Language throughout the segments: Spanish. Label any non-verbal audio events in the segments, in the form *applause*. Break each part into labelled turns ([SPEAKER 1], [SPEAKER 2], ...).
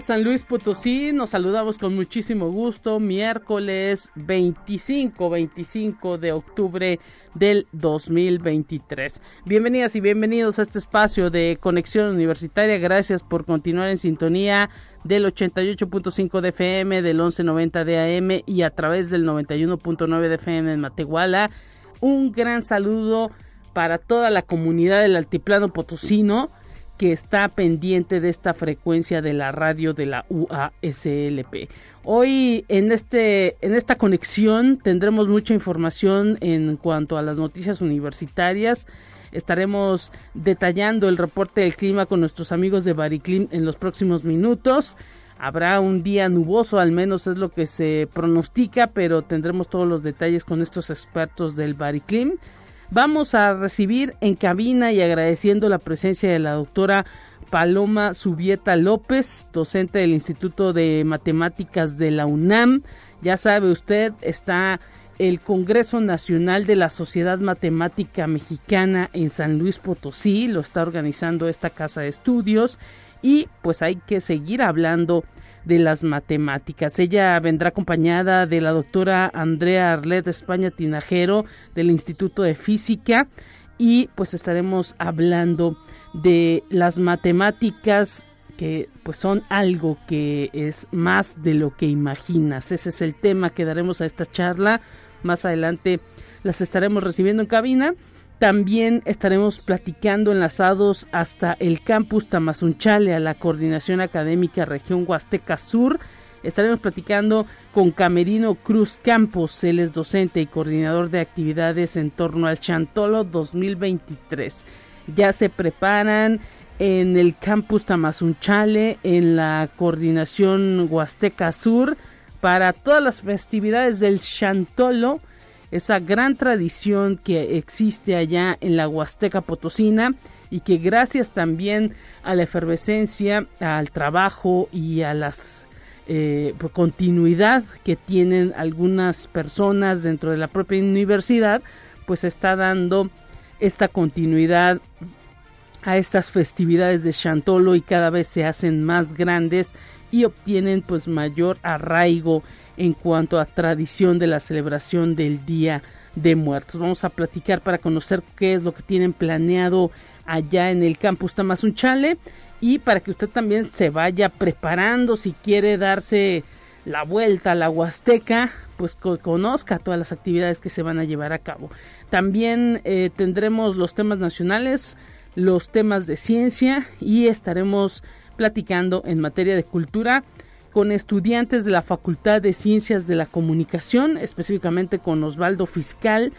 [SPEAKER 1] San Luis Potosí, nos saludamos con muchísimo gusto, miércoles 25, 25 de octubre del 2023. Bienvenidas y bienvenidos a este espacio de conexión universitaria, gracias por continuar en sintonía del 88.5 de FM, del 1190 de AM y a través del 91.9 de FM en Matehuala. Un gran saludo para toda la comunidad del Altiplano Potosino que está pendiente de esta frecuencia de la radio de la UASLP. Hoy en este en esta conexión tendremos mucha información en cuanto a las noticias universitarias. Estaremos detallando el reporte del clima con nuestros amigos de Bariclim en los próximos minutos. Habrá un día nuboso, al menos es lo que se pronostica, pero tendremos todos los detalles con estos expertos del Bariclim. Vamos a recibir en cabina y agradeciendo la presencia de la doctora Paloma Subieta López, docente del Instituto de Matemáticas de la UNAM. Ya sabe usted, está el Congreso Nacional de la Sociedad Matemática Mexicana en San Luis Potosí, lo está organizando esta casa de estudios y pues hay que seguir hablando de las matemáticas. Ella vendrá acompañada de la doctora Andrea Arlet España Tinajero del Instituto de Física y pues estaremos hablando de las matemáticas que pues son algo que es más de lo que imaginas. Ese es el tema que daremos a esta charla. Más adelante las estaremos recibiendo en cabina también estaremos platicando enlazados hasta el campus Tamazunchale a la Coordinación Académica Región Huasteca Sur. Estaremos platicando con Camerino Cruz Campos, él es docente y coordinador de actividades en torno al Chantolo 2023. Ya se preparan en el campus Tamazunchale, en la Coordinación Huasteca Sur, para todas las festividades del Chantolo esa gran tradición que existe allá en la Huasteca Potosina y que gracias también a la efervescencia, al trabajo y a las eh, continuidad que tienen algunas personas dentro de la propia universidad, pues está dando esta continuidad a estas festividades de Chantolo y cada vez se hacen más grandes y obtienen pues mayor arraigo en cuanto a tradición de la celebración del Día de Muertos. Vamos a platicar para conocer qué es lo que tienen planeado allá en el campus Tamazunchale y para que usted también se vaya preparando si quiere darse la vuelta a la Huasteca, pues conozca todas las actividades que se van a llevar a cabo. También eh, tendremos los temas nacionales, los temas de ciencia y estaremos platicando en materia de cultura con estudiantes de la Facultad de Ciencias de la Comunicación, específicamente con Osvaldo Fiscal.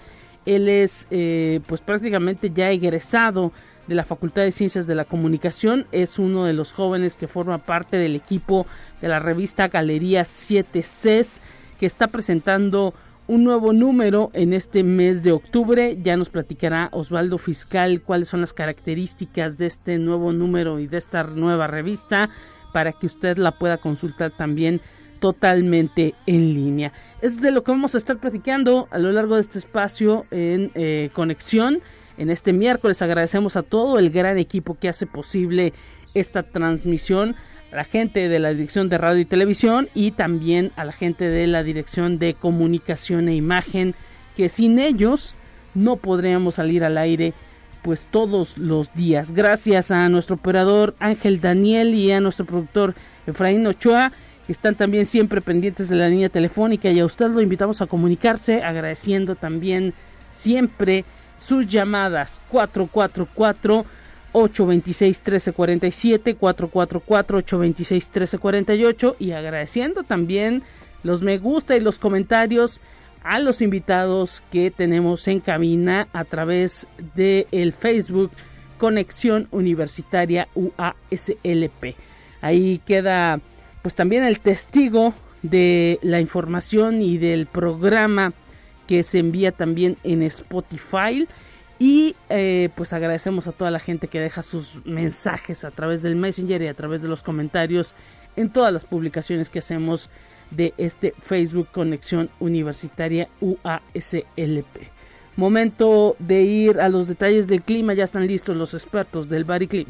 [SPEAKER 1] Él es eh, pues prácticamente ya egresado de la Facultad de Ciencias de la Comunicación, es uno de los jóvenes que forma parte del equipo de la revista Galería 7 CES, que está presentando un nuevo número en este mes de octubre. Ya nos platicará Osvaldo Fiscal cuáles son las características de este nuevo número y de esta nueva revista para que usted la pueda consultar también totalmente en línea. Es de lo que vamos a estar platicando a lo largo de este espacio en eh, conexión. En este miércoles agradecemos a todo el gran equipo que hace posible esta transmisión, a la gente de la Dirección de Radio y Televisión y también a la gente de la Dirección de Comunicación e Imagen, que sin ellos no podríamos salir al aire pues todos los días. Gracias a nuestro operador Ángel Daniel y a nuestro productor Efraín Ochoa, que están también siempre pendientes de la línea telefónica y a usted lo invitamos a comunicarse agradeciendo también siempre sus llamadas 444 826 1347 444 826 1348 y agradeciendo también los me gusta y los comentarios a los invitados que tenemos en cabina a través de el Facebook Conexión Universitaria UASLP. Ahí queda pues también el testigo de la información y del programa que se envía también en Spotify Y eh, pues agradecemos a toda la gente que deja sus mensajes a través del Messenger y a través de los comentarios en todas las publicaciones que hacemos de este Facebook Conexión Universitaria UASLP. Momento de ir a los detalles del clima, ya están listos los expertos del Bariclim.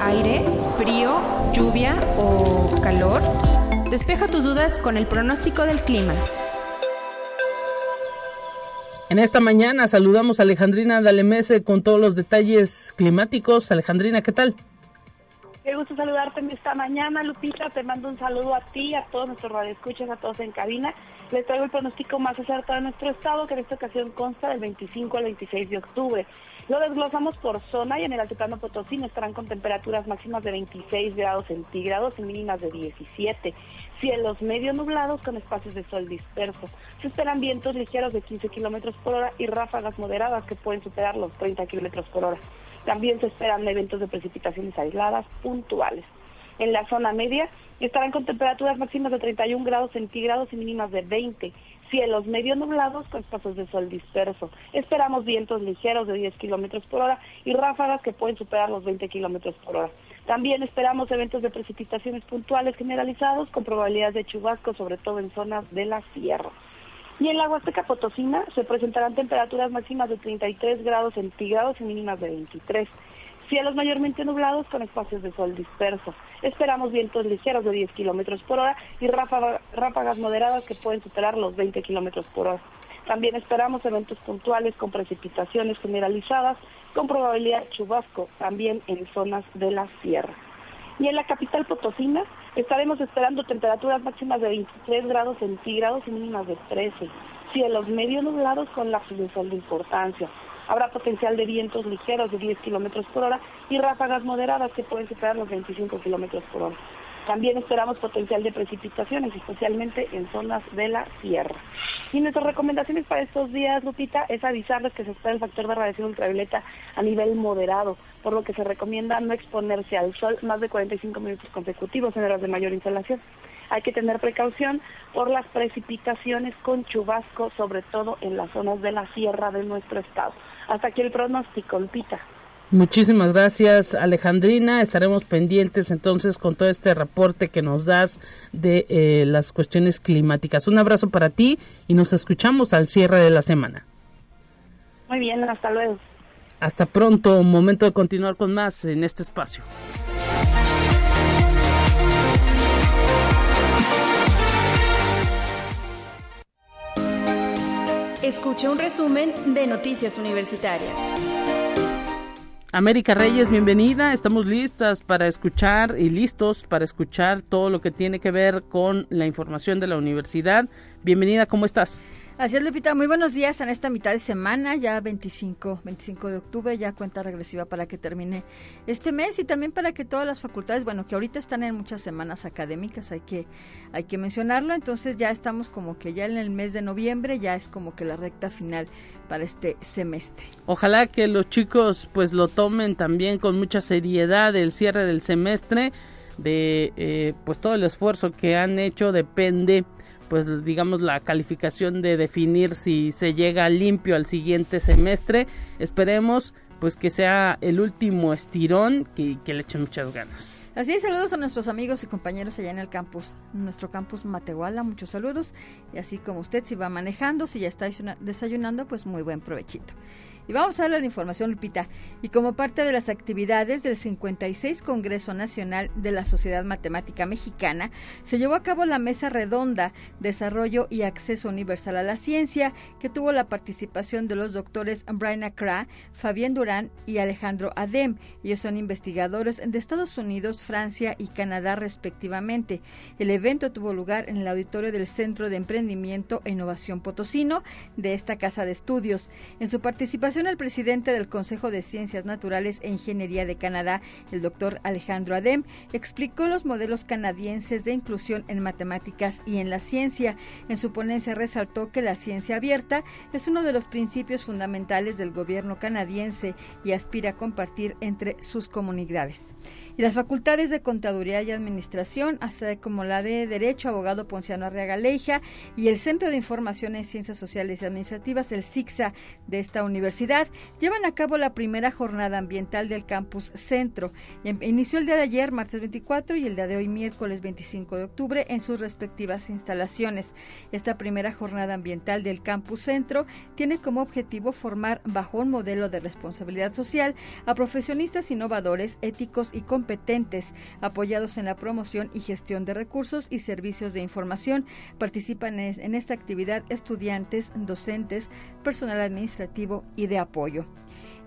[SPEAKER 2] Aire, frío, lluvia o calor. Despeja tus dudas con el pronóstico del clima.
[SPEAKER 1] En esta mañana saludamos a Alejandrina Dalemese con todos los detalles climáticos. Alejandrina, ¿qué tal?
[SPEAKER 3] Qué gusto saludarte en esta mañana, Lupita. Te mando un saludo a ti, a todos nuestros radioescuchas, a todos en cabina. Les traigo el pronóstico más acertado de nuestro estado, que en esta ocasión consta del 25 al 26 de octubre. Lo desglosamos por zona y en el Altiplano Potosí estarán con temperaturas máximas de 26 grados centígrados y mínimas de 17. Cielos medio nublados con espacios de sol dispersos. Se esperan vientos ligeros de 15 kilómetros por hora y ráfagas moderadas que pueden superar los 30 kilómetros por hora. También se esperan eventos de precipitaciones aisladas puntuales. En la zona media estarán con temperaturas máximas de 31 grados centígrados y mínimas de 20 cielos medio nublados con espacios de sol disperso. Esperamos vientos ligeros de 10 kilómetros por hora y ráfagas que pueden superar los 20 kilómetros por hora. También esperamos eventos de precipitaciones puntuales generalizados con probabilidades de chubasco, sobre todo en zonas de la sierra. Y en la Huasteca Potosina se presentarán temperaturas máximas de 33 grados centígrados y mínimas de 23. Cielos mayormente nublados con espacios de sol disperso. Esperamos vientos ligeros de 10 kilómetros por hora y ráfagas moderadas que pueden superar los 20 kilómetros por hora. También esperamos eventos puntuales con precipitaciones generalizadas con probabilidad de chubasco también en zonas de la sierra. Y en la capital Potosina estaremos esperando temperaturas máximas de 23 grados centígrados y mínimas de 13. Cielos medio nublados con lapsos de de importancia. Habrá potencial de vientos ligeros de 10 kilómetros por hora y ráfagas moderadas que pueden superar los 25 kilómetros por hora. También esperamos potencial de precipitaciones, especialmente en zonas de la sierra. Y nuestras recomendaciones para estos días, Lupita, es avisarles que se espera el factor de radiación ultravioleta a nivel moderado, por lo que se recomienda no exponerse al sol más de 45 minutos consecutivos en horas de mayor insolación. Hay que tener precaución por las precipitaciones con chubasco, sobre todo en las zonas de la sierra de nuestro estado. Hasta aquí el pronóstico, Lupita.
[SPEAKER 1] Muchísimas gracias, Alejandrina. Estaremos pendientes entonces con todo este reporte que nos das de eh, las cuestiones climáticas. Un abrazo para ti y nos escuchamos al cierre de la semana.
[SPEAKER 3] Muy bien, hasta luego.
[SPEAKER 1] Hasta pronto, momento de continuar con más en este espacio.
[SPEAKER 2] Escuche un resumen de Noticias Universitarias.
[SPEAKER 1] América Reyes, bienvenida. Estamos listas para escuchar y listos para escuchar todo lo que tiene que ver con la información de la universidad. Bienvenida, ¿cómo estás?
[SPEAKER 4] Así es, Lupita. Muy buenos días en esta mitad de semana, ya 25, 25 de octubre, ya cuenta regresiva para que termine este mes y también para que todas las facultades, bueno, que ahorita están en muchas semanas académicas, hay que, hay que mencionarlo. Entonces ya estamos como que ya en el mes de noviembre, ya es como que la recta final para este semestre.
[SPEAKER 1] Ojalá que los chicos pues lo tomen también con mucha seriedad el cierre del semestre de eh, pues todo el esfuerzo que han hecho depende pues digamos la calificación de definir si se llega limpio al siguiente semestre. Esperemos pues que sea el último estirón que, que, le echen muchas ganas.
[SPEAKER 4] Así es, saludos a nuestros amigos y compañeros allá en el campus, nuestro campus Matehuala, muchos saludos. Y así como usted si va manejando, si ya está desayunando, pues muy buen provechito. Y vamos a hablar de información, Lupita. Y como parte de las actividades del 56 Congreso Nacional de la Sociedad Matemática Mexicana, se llevó a cabo la mesa redonda Desarrollo y Acceso Universal a la Ciencia, que tuvo la participación de los doctores Brian Acra, Fabián Durán y Alejandro Adem. Ellos son investigadores de Estados Unidos, Francia y Canadá respectivamente. El evento tuvo lugar en el auditorio del Centro de Emprendimiento e Innovación Potosino de esta casa de estudios. En su participación el presidente del Consejo de Ciencias Naturales e Ingeniería de Canadá, el doctor Alejandro Adem, explicó los modelos canadienses de inclusión en matemáticas y en la ciencia. En su ponencia resaltó que la ciencia abierta es uno de los principios fundamentales del gobierno canadiense y aspira a compartir entre sus comunidades. Y las facultades de Contaduría y Administración, así como la de Derecho, abogado Ponciano Arriaga Leija y el Centro de Información en Ciencias Sociales y Administrativas, el CICSA de esta universidad, llevan a cabo la primera jornada ambiental del campus Centro. Inició el día de ayer, martes 24, y el día de hoy, miércoles 25 de octubre, en sus respectivas instalaciones. Esta primera jornada ambiental del campus Centro tiene como objetivo formar bajo un modelo de responsabilidad social a profesionistas innovadores, éticos y competentes, apoyados en la promoción y gestión de recursos y servicios de información. Participan en esta actividad estudiantes, docentes, personal administrativo y de apoyo.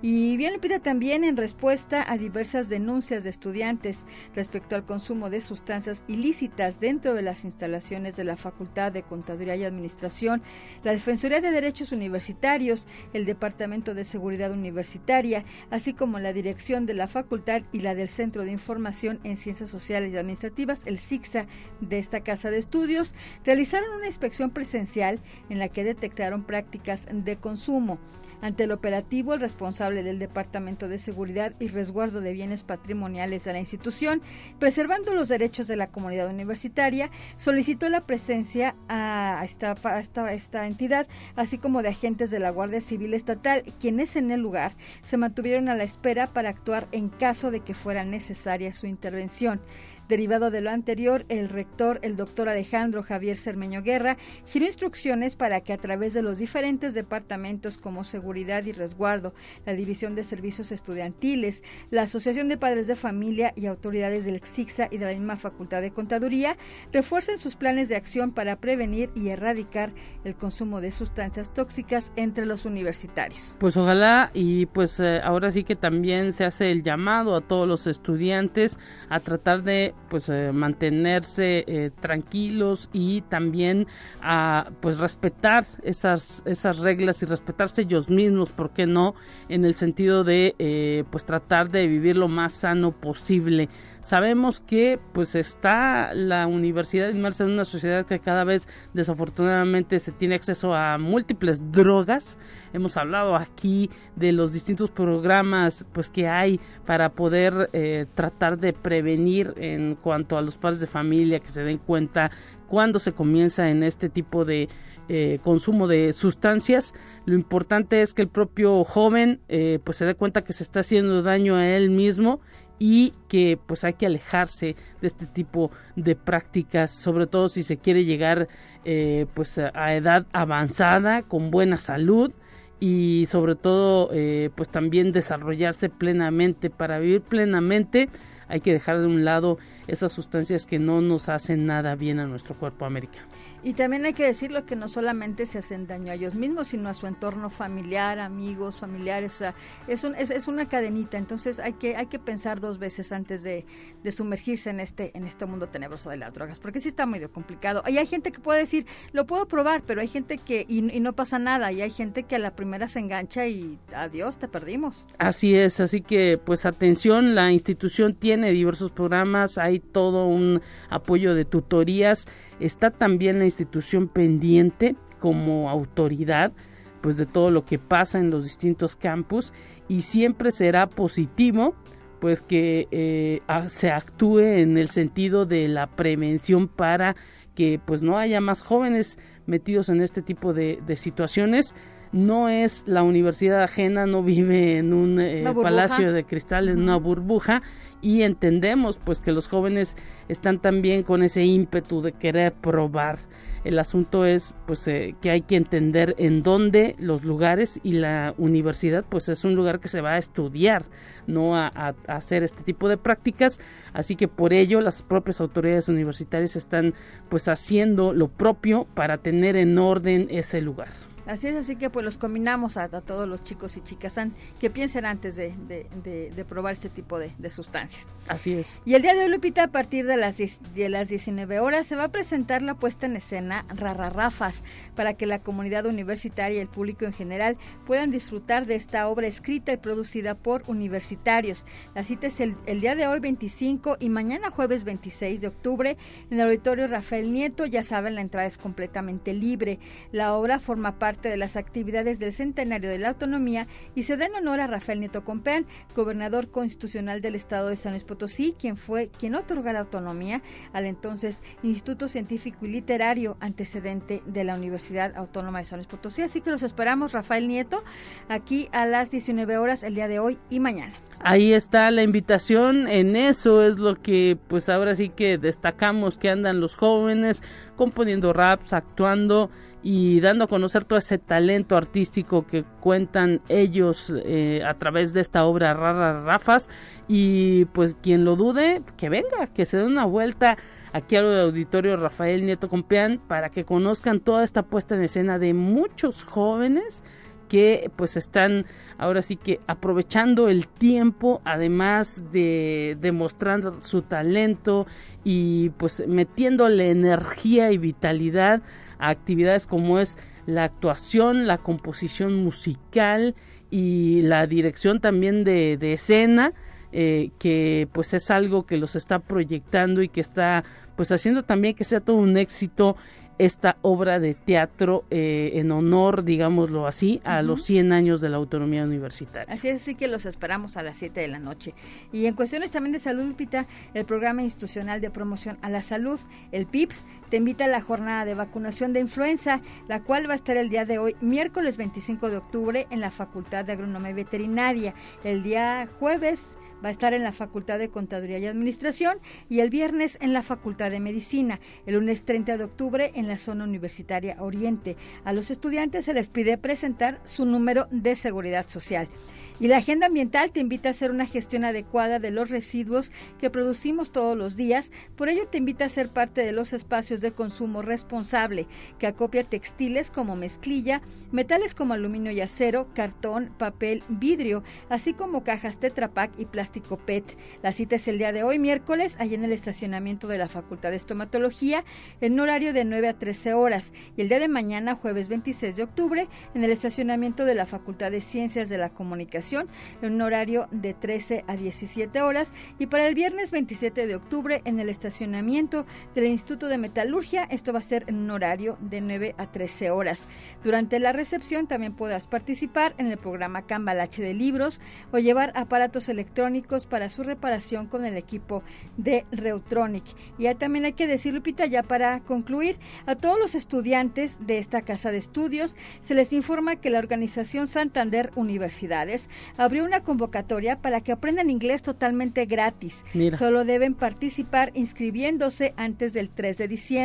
[SPEAKER 4] Y bien pide también en respuesta a diversas denuncias de estudiantes respecto al consumo de sustancias ilícitas dentro de las instalaciones de la Facultad de Contaduría y Administración, la Defensoría de Derechos Universitarios, el Departamento de Seguridad Universitaria, así como la dirección de la facultad y la del Centro de Información en Ciencias Sociales y Administrativas, el CICSA de esta casa de estudios, realizaron una inspección presencial en la que detectaron prácticas de consumo. Ante el operativo, el responsable del Departamento de Seguridad y Resguardo de Bienes Patrimoniales de la institución, preservando los derechos de la comunidad universitaria, solicitó la presencia a esta, esta, esta entidad, así como de agentes de la Guardia Civil Estatal, quienes en el lugar se mantuvieron a la espera para actuar en caso de que fuera necesaria su intervención. Derivado de lo anterior, el rector, el doctor Alejandro Javier Cermeño Guerra, giró instrucciones para que a través de los diferentes departamentos como seguridad y resguardo, la División de Servicios Estudiantiles, la Asociación de Padres de Familia y autoridades del XIXA y de la misma Facultad de Contaduría refuercen sus planes de acción para prevenir y erradicar el consumo de sustancias tóxicas entre los universitarios.
[SPEAKER 1] Pues ojalá y pues eh, ahora sí que también se hace el llamado a todos los estudiantes a tratar de pues eh, mantenerse eh, tranquilos y también a pues respetar esas esas reglas y respetarse ellos mismos por qué no en el sentido de eh, pues tratar de vivir lo más sano posible. Sabemos que pues está la universidad inmersa en una sociedad que cada vez desafortunadamente se tiene acceso a múltiples drogas. Hemos hablado aquí de los distintos programas pues que hay para poder eh, tratar de prevenir en cuanto a los padres de familia que se den cuenta cuando se comienza en este tipo de eh, consumo de sustancias. Lo importante es que el propio joven eh, pues se dé cuenta que se está haciendo daño a él mismo y que pues hay que alejarse de este tipo de prácticas, sobre todo si se quiere llegar eh, pues a edad avanzada con buena salud y sobre todo pues también desarrollarse plenamente para vivir plenamente hay que dejar de un lado esas sustancias que no nos hacen nada bien a nuestro cuerpo América.
[SPEAKER 4] Y también hay que decirlo que no solamente se hacen daño a ellos mismos, sino a su entorno familiar, amigos, familiares, o sea, es, un, es, una cadenita, entonces hay que, hay que pensar dos veces antes de, sumergirse en este, en este mundo tenebroso de las drogas, porque sí está medio complicado. Hay gente que puede decir, lo puedo probar, pero hay gente que, y, y no pasa nada, y hay gente que a la primera se engancha y adiós, te perdimos.
[SPEAKER 1] Así es, así que pues atención, la institución tiene diversos programas, hay todo un apoyo de tutorías, está también la institución pendiente como autoridad pues de todo lo que pasa en los distintos campus y siempre será positivo pues que eh, se actúe en el sentido de la prevención para que pues no haya más jóvenes metidos en este tipo de, situaciones no es la universidad ajena, no vive en un eh, palacio de cristal, en una burbuja y entendemos pues que los jóvenes están también con ese ímpetu de querer probar. El asunto es pues eh, que hay que entender en dónde los lugares y la universidad pues es un lugar que se va a estudiar, no a, a hacer este tipo de prácticas, así que por ello las propias autoridades universitarias están pues haciendo lo propio para tener en orden ese lugar.
[SPEAKER 4] Así es, así que pues los combinamos a, todos los chicos y chicas que piensen antes de, de, probar este tipo de, sustancias.
[SPEAKER 1] Así es.
[SPEAKER 4] Y el día de hoy, Lupita, a partir de las, de las 19 horas se va a presentar la puesta en escena Rarrafas para que la comunidad universitaria y el público en general puedan disfrutar de esta obra escrita y producida por universitarios. La cita es el, el día de hoy 25 y mañana jueves 26 de octubre en el auditorio Rafael Nieto. Ya saben, la entrada es completamente libre. La obra forma parte de las actividades del centenario de la autonomía y se da en honor a Rafael Nieto Compeán, gobernador constitucional del estado de San Luis Potosí, quien fue quien otorga la autonomía al entonces Instituto Científico y Literario antecedente de la Universidad Autónoma de San Luis Potosí. Así que los esperamos, Rafael Nieto, aquí a las 19 horas el día de hoy y mañana.
[SPEAKER 1] Ahí está la invitación, en eso es lo que pues ahora sí que destacamos que andan los jóvenes componiendo raps, actuando y dando a conocer todo ese talento artístico que cuentan ellos eh, a través de esta obra Rara Rafas. Y pues quien lo dude que venga, que se dé una vuelta aquí al auditorio Rafael Nieto Compeán para que conozcan toda esta puesta en escena de muchos jóvenes que pues están ahora sí que aprovechando el tiempo además de demostrando su talento y pues metiéndole energía y vitalidad a actividades como es la actuación, la composición musical y la dirección también de, escena, eh, que pues es algo que los está proyectando y que está pues haciendo también que sea todo un éxito esta obra de teatro eh, en honor, digámoslo así, a los 100 años de la autonomía universitaria.
[SPEAKER 4] Así es, así que los esperamos a las 7 de la noche. Y en cuestiones también de salud, Lupita, el Programa Institucional de Promoción a la Salud, el PIPS, te invita a la jornada de vacunación de influenza, la cual va a estar el día de hoy, miércoles 25 de octubre, en la Facultad de Agronomía Veterinaria. El día jueves va a estar en la Facultad de Contaduría y Administración y el viernes en la Facultad de Medicina, el lunes 30 de octubre en la zona universitaria Oriente. A los estudiantes se les pide presentar su número de seguridad social. Y la agenda ambiental te invita a hacer una gestión adecuada de los residuos que producimos todos los días. Por ello te invita a ser parte de los espacios de consumo responsable que acopia textiles como mezclilla, metales como aluminio y acero, cartón, papel, vidrio, así como cajas Tetra Pak y plástico PET. La cita es el día de hoy, miércoles, allá en el estacionamiento de la Facultad de Estomatología, en horario de 9 a 13 horas. Y el día de mañana, jueves 26 de octubre, en el estacionamiento de la Facultad de Ciencias de la Comunicación en un horario de 13 a 17 horas y para el viernes 27 de octubre en el estacionamiento del Instituto de Metalurgia, esto va a ser en un horario de 9 a 13 horas. Durante la recepción también podrás participar en el programa Cambalache de libros o llevar aparatos electrónicos para su reparación con el equipo de Reutronic. Y ya también hay que decir, Lupita, ya para concluir, a todos los estudiantes de esta casa de estudios se les informa que la organización Santander Universidades abrió una convocatoria para que aprendan inglés totalmente gratis. Solo deben participar inscribiéndose antes del 3 de diciembre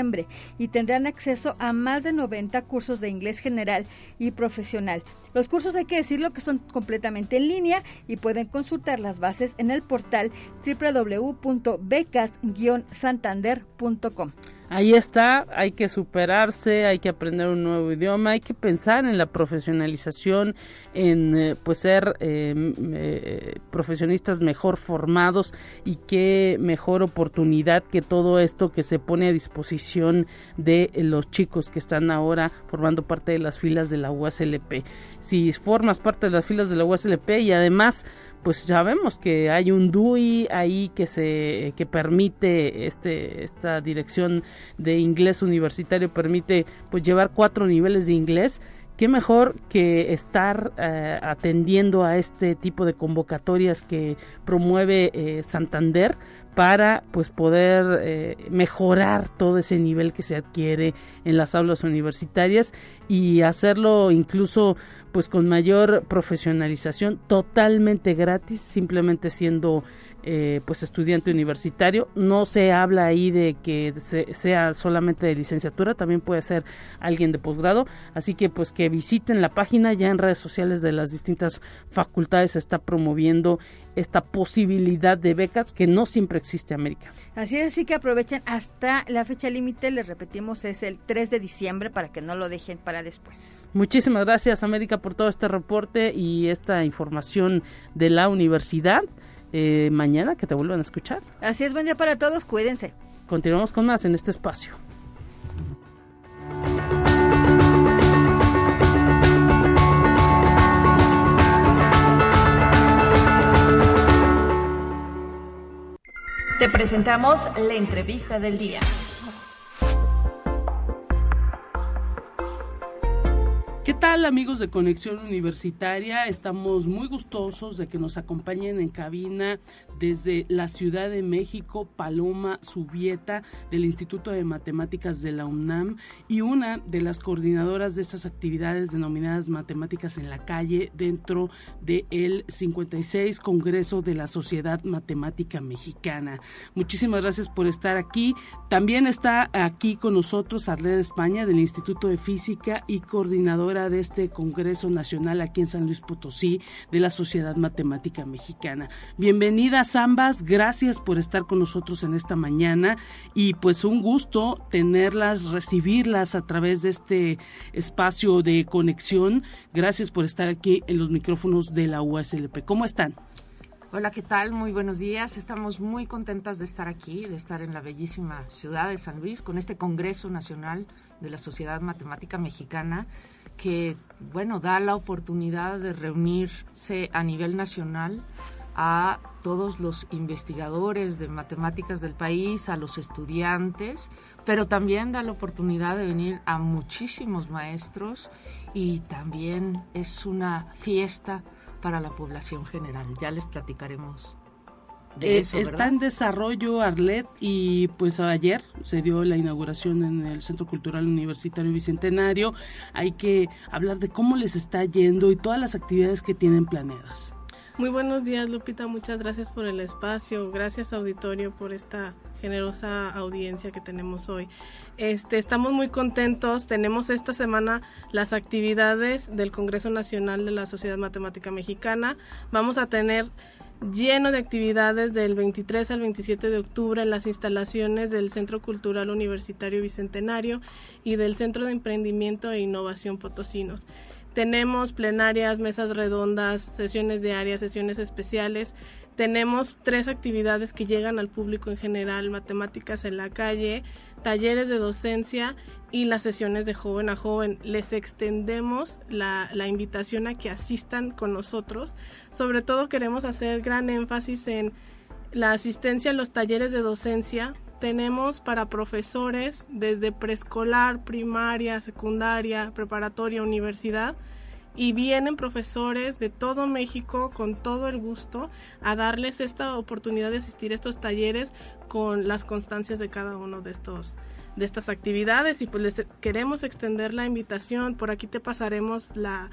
[SPEAKER 4] y tendrán acceso a más de 90 cursos de inglés general y profesional. Los cursos hay que decirlo que son completamente en línea y pueden consultar las bases en el portal www.becas-santander.com.
[SPEAKER 1] Ahí está, hay que superarse, hay que aprender un nuevo idioma, hay que pensar en la profesionalización, en eh, pues ser em, eh, profesionistas mejor formados y qué mejor oportunidad que todo esto que se pone a disposición de los chicos que están ahora formando parte de las filas de la USLP. Si formas parte de las filas de la USLP y además pues sabemos que hay un DUI ahí que se que permite este esta dirección de inglés universitario permite pues llevar cuatro niveles de inglés. Qué mejor que estar eh, atendiendo a este tipo de convocatorias que promueve eh, Santander para pues poder eh, mejorar todo ese nivel que se adquiere en las aulas universitarias y hacerlo incluso pues con mayor profesionalización, totalmente gratis, simplemente siendo eh, pues estudiante universitario. No se habla ahí de que sea solamente de licenciatura, también puede ser alguien de posgrado. Así que pues que visiten la página, ya en redes sociales de las distintas facultades se está promoviendo esta posibilidad de becas que no siempre existe en América.
[SPEAKER 4] Así es, así que aprovechen hasta la fecha límite, les repetimos, es el 3 de diciembre para que no lo dejen para después.
[SPEAKER 1] Muchísimas gracias América por todo este reporte y esta información de la universidad. Eh, mañana que te vuelvan a escuchar.
[SPEAKER 4] Así es, buen día para todos, cuídense.
[SPEAKER 1] Continuamos con más en este espacio.
[SPEAKER 2] Te presentamos la entrevista del día.
[SPEAKER 1] ¿Qué tal amigos de Conexión Universitaria? Estamos muy gustosos de que nos acompañen en cabina desde la Ciudad de México, Paloma Subieta del Instituto de Matemáticas de la UNAM y una de las coordinadoras de estas actividades denominadas Matemáticas en la Calle dentro del 56 Congreso de la Sociedad Matemática Mexicana. Muchísimas gracias por estar aquí. También está aquí con nosotros Arleda España del Instituto de Física y coordinadora de este Congreso Nacional aquí en San Luis Potosí de la Sociedad Matemática Mexicana. Ambas, gracias por estar con nosotros en esta mañana y pues un gusto tenerlas, recibirlas a través de este espacio de conexión. Gracias por estar aquí en los micrófonos de la USLP. ¿Cómo están?
[SPEAKER 5] Hola, ¿qué tal? Muy buenos días. Estamos muy contentas de estar aquí, de estar en la bellísima ciudad de San Luis con este Congreso Nacional de la Sociedad Matemática Mexicana que, bueno, da la oportunidad de reunirse a nivel nacional a todos los investigadores de matemáticas del país, a los estudiantes, pero también da la oportunidad de venir a muchísimos maestros y también es una fiesta para la población general. Ya les platicaremos
[SPEAKER 1] eh, está en desarrollo Arlet y pues ayer se dio la inauguración en el Centro Cultural Universitario Bicentenario. Hay que hablar de cómo les está yendo y todas las actividades que tienen planeadas.
[SPEAKER 6] Muy buenos días Lupita, muchas gracias por el espacio, gracias auditorio por esta generosa audiencia que tenemos hoy. Este, estamos muy contentos, tenemos esta semana las actividades del Congreso Nacional de la Sociedad Matemática Mexicana. Vamos a tener lleno de actividades del 23 al 27 de octubre en las instalaciones del Centro Cultural Universitario Bicentenario y del Centro de Emprendimiento e Innovación Potosinos. Tenemos plenarias, mesas redondas, sesiones diarias, sesiones especiales. Tenemos tres actividades que llegan al público en general, matemáticas en la calle, talleres de docencia y las sesiones de joven a joven. Les extendemos la, la, invitación a que asistan con nosotros. Sobre todo queremos hacer gran énfasis en la asistencia a los talleres de docencia. Tenemos para profesores desde preescolar, primaria, secundaria, preparatoria, universidad y vienen profesores de todo México con todo el gusto a darles esta oportunidad de asistir a estos talleres con las constancias de cada uno de estos de estas actividades. Y pues les queremos extender la invitación. Por aquí te pasaremos la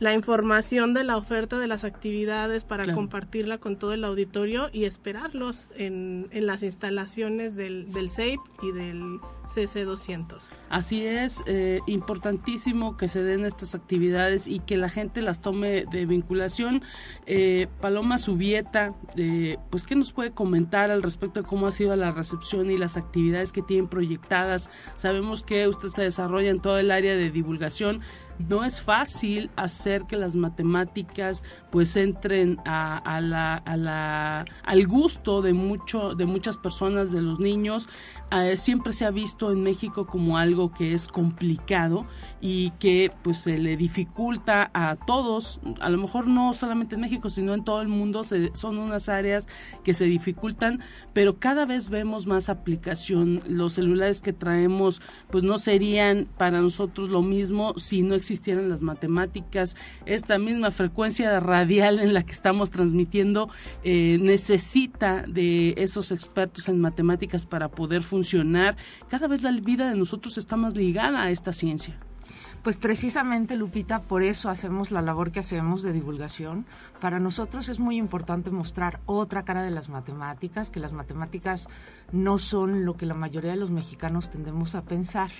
[SPEAKER 6] la información de la oferta de las actividades para compartirla con todo el auditorio y esperarlos en, en las instalaciones del, del CEIP y del CC200.
[SPEAKER 1] Así es, eh, importantísimo que se den estas actividades y que la gente las tome de vinculación. Eh, Paloma Subieta, eh, pues, ¿qué nos puede comentar al respecto de cómo ha sido la recepción y las actividades que tienen proyectadas? Sabemos que usted se desarrolla en todo el área de divulgación no es fácil hacer que las matemáticas pues entren a, la, a la, al gusto de mucho de muchas personas de los niños eh, siempre se ha visto en México como algo que es complicado y que pues se le dificulta a todos, a lo mejor no solamente en México, sino en todo el mundo, son unas áreas que se dificultan, pero cada vez vemos más aplicación. Los celulares que traemos pues no serían para nosotros lo mismo si no existieran las matemáticas. Esta misma frecuencia radial en la que estamos transmitiendo eh, necesita de esos expertos en matemáticas para poder funcionar cada vez la vida de nosotros está más ligada a esta ciencia.
[SPEAKER 5] Pues precisamente, Lupita, por eso hacemos la labor que hacemos de divulgación. Para nosotros es muy importante mostrar otra cara de las matemáticas, que las matemáticas no son lo que la mayoría de los mexicanos tendemos a pensar.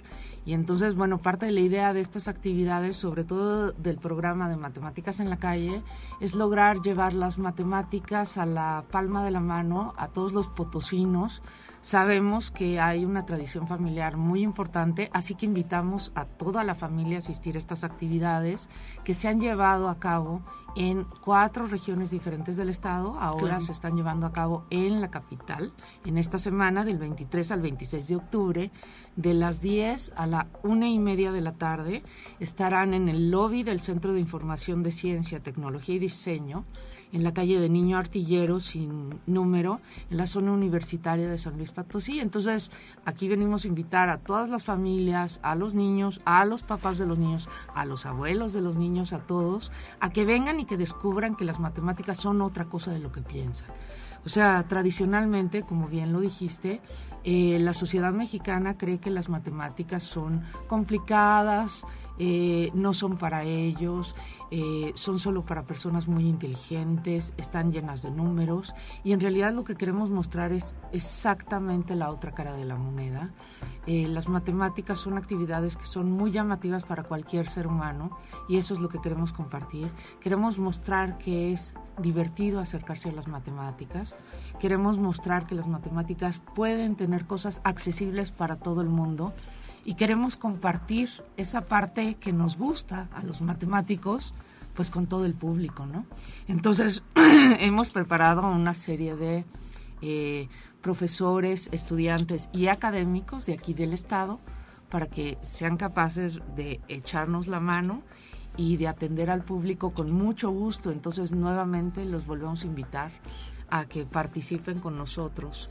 [SPEAKER 5] Y entonces, bueno, parte de la idea de estas actividades, sobre todo del programa de Matemáticas en la Calle, es lograr llevar las matemáticas a la palma de la mano a todos los potosinos Sabemos que hay una tradición familiar muy importante, así que invitamos a toda la familia a asistir a estas actividades que se han llevado a cabo en cuatro regiones diferentes del estado. Ahora se están llevando a cabo en la capital, en esta semana del 23 al 26 de octubre, de las 10 a la una y media de la tarde. Estarán en el lobby del Centro de Información de Ciencia, Tecnología y Diseño en la calle de Niño Artillero sin número, en la zona universitaria de San Luis Potosí. Entonces, aquí venimos a invitar a todas las familias, a los niños, a los papás de los niños, a los abuelos de los niños, a todos, a que vengan y que descubran que las matemáticas son otra cosa de lo que piensan. O sea, tradicionalmente, como bien lo dijiste, eh, la sociedad mexicana cree que las matemáticas son complicadas, eh, no son para ellos, eh, son solo para personas muy inteligentes, están llenas de números y en realidad lo que queremos mostrar es exactamente la otra cara de la moneda. las matemáticas son actividades que son muy llamativas para cualquier ser humano y eso es lo que queremos compartir. Queremos mostrar que es divertido acercarse a las matemáticas, queremos mostrar que las matemáticas pueden tener cosas accesibles para todo el mundo y queremos compartir esa parte que nos gusta a los matemáticos pues con todo el público, ¿no? Entonces *clears throat* hemos preparado una serie de eh, profesores, estudiantes y académicos de aquí del estado para que sean capaces de echarnos la mano y de atender al público con mucho gusto. Entonces nuevamente los volvemos a invitar a que participen con nosotros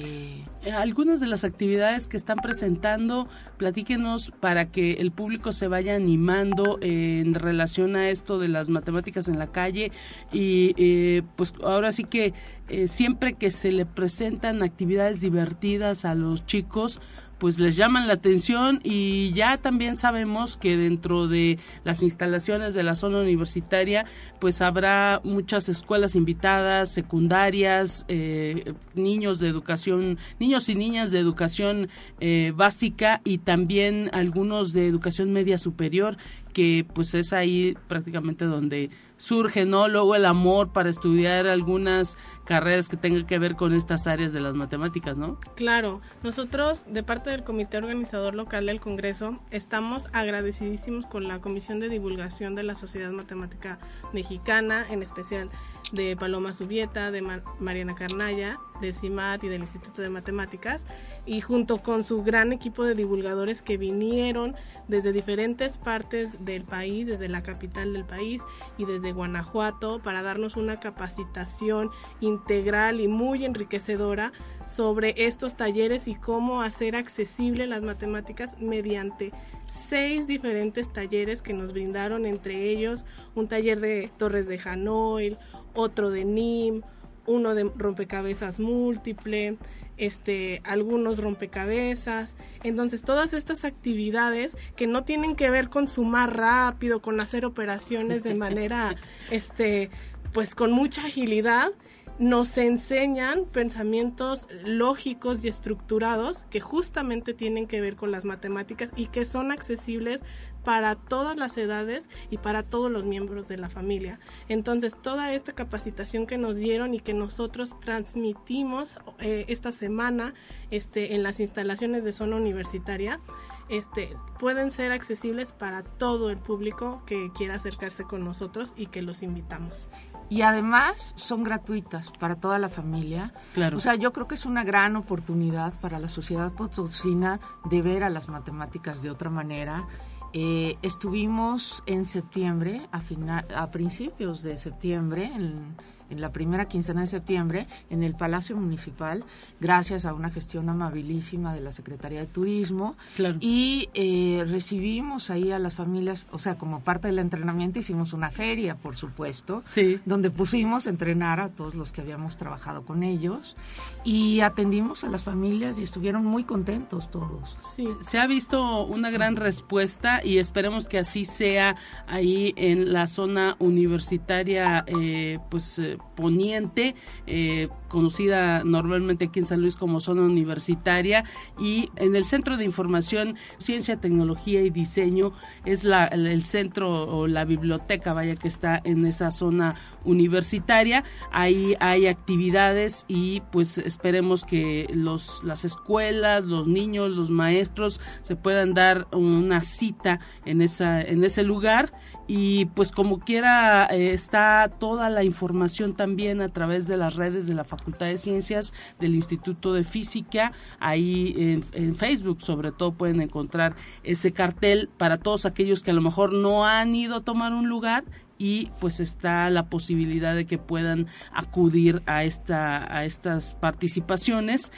[SPEAKER 1] eh, algunas de las actividades que están presentando, platíquenos para que el público se vaya animando en relación a esto de las matemáticas en la calle y eh, pues ahora sí que eh, siempre que se le presentan actividades divertidas a los chicos, pues les llaman la atención y ya también sabemos que dentro de las instalaciones de la zona universitaria pues habrá muchas escuelas invitadas, secundarias, eh, niños de educación, niños y niñas de educación eh, básica y también algunos de educación media superior que pues es ahí prácticamente donde surge, ¿no? Luego el amor para estudiar algunas carreras que tengan que ver con estas áreas de las matemáticas, ¿no?
[SPEAKER 6] Claro, nosotros de parte del comité organizador local del Congreso estamos agradecidísimos con la Comisión de Divulgación de la Sociedad Matemática Mexicana, en especial de Paloma Subieta, de Mariana Carnaya, de CIMAT y del Instituto de Matemáticas, y junto con su gran equipo de divulgadores que vinieron desde diferentes partes del país, desde la capital del país y desde Guanajuato, para darnos una capacitación integral y muy enriquecedora sobre estos talleres y cómo hacer accesible las matemáticas mediante seis diferentes talleres que nos brindaron, entre ellos un taller de Torres de Hanoi, otro de NIM, uno de rompecabezas múltiple, este, algunos rompecabezas. Entonces, todas estas actividades que no tienen que ver con sumar rápido, con hacer operaciones de manera, *laughs* este, pues con mucha agilidad, nos enseñan pensamientos lógicos y estructurados que justamente tienen que ver con las matemáticas y que son accesibles para todas las edades y para todos los miembros de la familia. Entonces, toda esta capacitación que nos dieron y que nosotros transmitimos eh, esta semana este, en las instalaciones de zona universitaria, este, pueden ser accesibles para todo el público que quiera acercarse con nosotros y que los invitamos.
[SPEAKER 5] Y además son gratuitas para toda la familia. Claro. O sea, yo creo que es una gran oportunidad para la sociedad potosina de ver a las matemáticas de otra manera eh, estuvimos en septiembre, a, a principios de septiembre, en, en la primera quincena de septiembre en el Palacio Municipal, gracias a una gestión amabilísima de la Secretaría de Turismo. Y eh, recibimos ahí a las familias, o sea, como parte del entrenamiento hicimos una feria, por supuesto, donde pusimos a entrenar a todos los que habíamos trabajado con ellos y atendimos a las familias y estuvieron muy contentos todos.
[SPEAKER 1] Sí, se ha visto una gran respuesta y esperemos que así sea ahí en la zona universitaria, eh, pues eh, poniente, eh, conocida normalmente aquí en San Luis como zona universitaria, y en el Centro de Información, Ciencia, Tecnología y Diseño es la, el centro o la biblioteca, vaya, que está en esa zona universitaria. Ahí hay actividades y pues esperemos que los, las escuelas, los niños, los maestros se puedan dar una cita en, esa, en ese lugar y pues como quiera eh, está toda la información también a través de las redes de la Facultad de Ciencias del Instituto de Física ahí en, en, Facebook sobre todo pueden encontrar ese cartel para todos aquellos que a lo mejor no han ido a tomar un lugar y pues está la posibilidad de que puedan acudir a esta a estas participaciones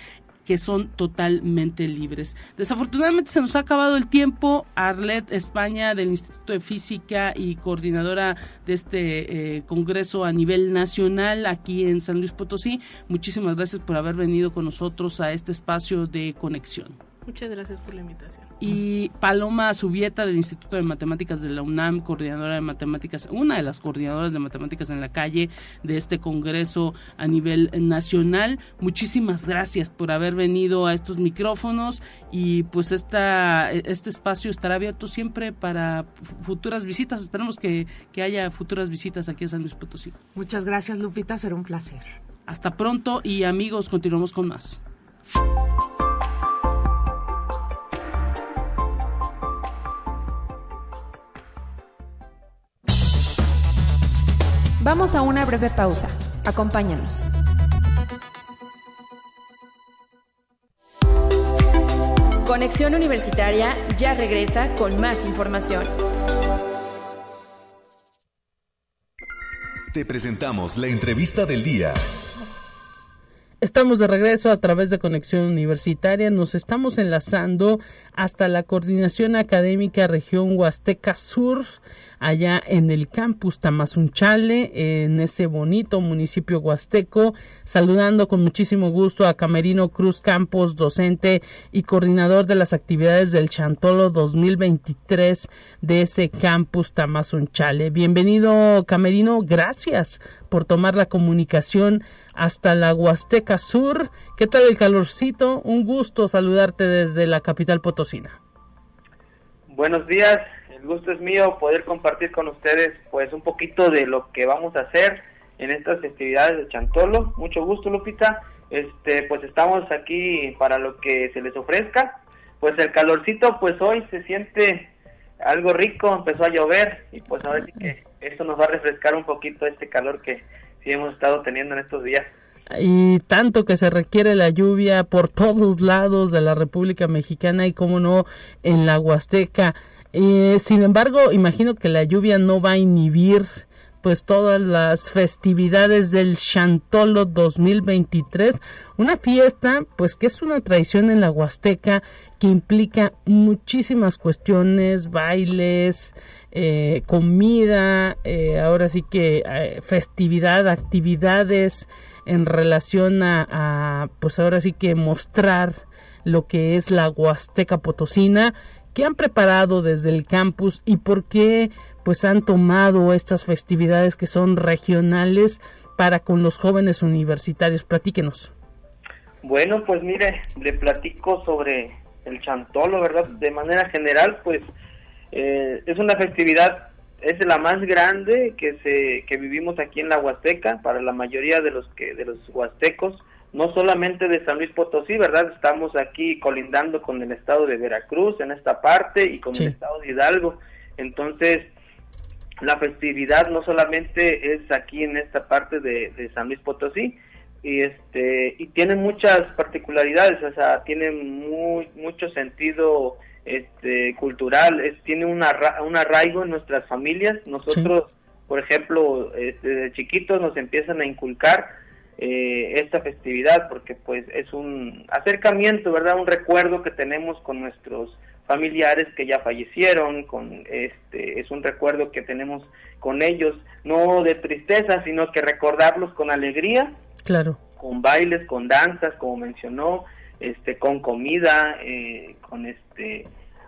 [SPEAKER 1] que son totalmente libres. Desafortunadamente se nos ha acabado el tiempo. Arlet España del Instituto de Física y coordinadora de este eh, congreso a nivel nacional aquí en San Luis Potosí. Muchísimas gracias por haber venido con nosotros a este espacio de conexión.
[SPEAKER 6] Muchas gracias por la invitación.
[SPEAKER 1] Y Paloma Subieta del Instituto de Matemáticas de la UNAM, coordinadora de matemáticas, una de las coordinadoras de matemáticas en la calle de este Congreso a nivel nacional. Muchísimas gracias por haber venido a estos micrófonos y pues esta, este espacio estará abierto siempre para futuras visitas. Esperamos que, que haya futuras visitas aquí a San Luis Potosí.
[SPEAKER 5] Muchas gracias Lupita, será un placer.
[SPEAKER 1] Hasta pronto y amigos, continuamos con más.
[SPEAKER 2] Vamos a una breve pausa. Acompáñanos. Conexión Universitaria ya regresa con más información.
[SPEAKER 7] Te presentamos la entrevista del día.
[SPEAKER 1] Estamos de regreso a través de Conexión Universitaria. Nos estamos enlazando hasta la Coordinación Académica Región Huasteca Sur allá en el campus Tamazunchale, en ese bonito municipio huasteco, saludando con muchísimo gusto a Camerino Cruz Campos, docente y coordinador de las actividades del Chantolo 2023 de ese campus Tamazunchale. Bienvenido, Camerino, gracias por tomar la comunicación hasta la Huasteca Sur. ¿Qué tal el calorcito? Un gusto saludarte desde la capital potosina.
[SPEAKER 8] Buenos días, el gusto es mío poder compartir con ustedes pues un poquito de lo que vamos a hacer en estas festividades de Chantolo. Mucho gusto, Lupita. Este, pues estamos aquí para lo que se les ofrezca. Pues el calorcito pues hoy se siente algo rico, empezó a llover y pues ahora sí que esto nos va a refrescar un poquito este calor que sí hemos estado teniendo en estos días
[SPEAKER 1] y tanto que se requiere la lluvia por todos lados de la República Mexicana y como no en la Huasteca. Eh, sin embargo, imagino que la lluvia no va a inhibir pues todas las festividades del Chantolo 2023, una fiesta pues que es una tradición en la Huasteca que implica muchísimas cuestiones, bailes, eh, comida, eh, ahora sí que festividad, actividades en relación a, a, pues ahora sí que mostrar lo que es la Huasteca Potosina ¿Qué han preparado desde el campus y por qué pues han tomado estas festividades que son regionales para con los jóvenes universitarios? Platíquenos.
[SPEAKER 8] Bueno, pues mire, le platico sobre el Chantolo, ¿verdad? De manera general, pues eh, es una festividad, es la más grande que se que vivimos aquí en la Huasteca para la mayoría de los que de los huastecos no solamente de San Luis Potosí, ¿verdad? Estamos aquí colindando con el estado de Veracruz en esta parte y con el estado de Hidalgo. Entonces, la festividad no solamente es aquí en esta parte de, San Luis Potosí, y este y tiene muchas particularidades, o sea, tiene muy, mucho sentido este cultural, es, tiene un, un arraigo en nuestras familias. Nosotros, por ejemplo, este, desde chiquitos nos empiezan a inculcar eh, esta festividad porque pues es un acercamiento, ¿verdad? Un recuerdo que tenemos con nuestros familiares que ya fallecieron, con este es un recuerdo que tenemos con ellos, no de tristeza, sino que recordarlos con alegría.
[SPEAKER 1] Claro.
[SPEAKER 8] Con bailes, con danzas, como mencionó, este con comida, eh, con este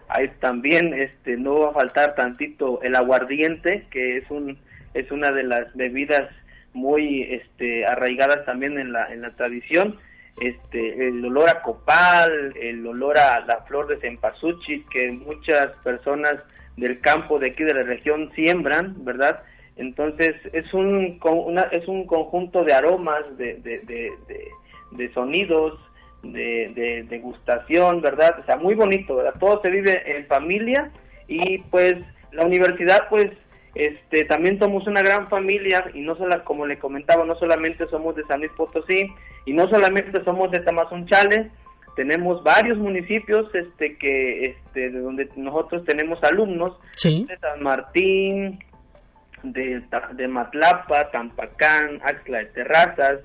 [SPEAKER 8] ahí también este no va a faltar tantito el aguardiente, que es un es una de las bebidas muy este, arraigadas también en la, en la tradición. Este, el olor a copal, el olor a la flor de cempasúchil que muchas personas del campo de aquí de la región siembran, ¿verdad? Entonces es un, una, es un conjunto de aromas, de, de, de, de sonidos, de, degustación, ¿verdad? O sea, muy bonito, ¿verdad? Todo se vive en familia y pues la universidad pues este, también somos una gran familia y no solo, como le comentaba, no solamente somos de San Luis Potosí y no solamente somos de Tamazunchale, tenemos varios municipios este que este de donde nosotros tenemos alumnos de San Martín, de, de Matlapa, Tampacán, Axla de Terrazas,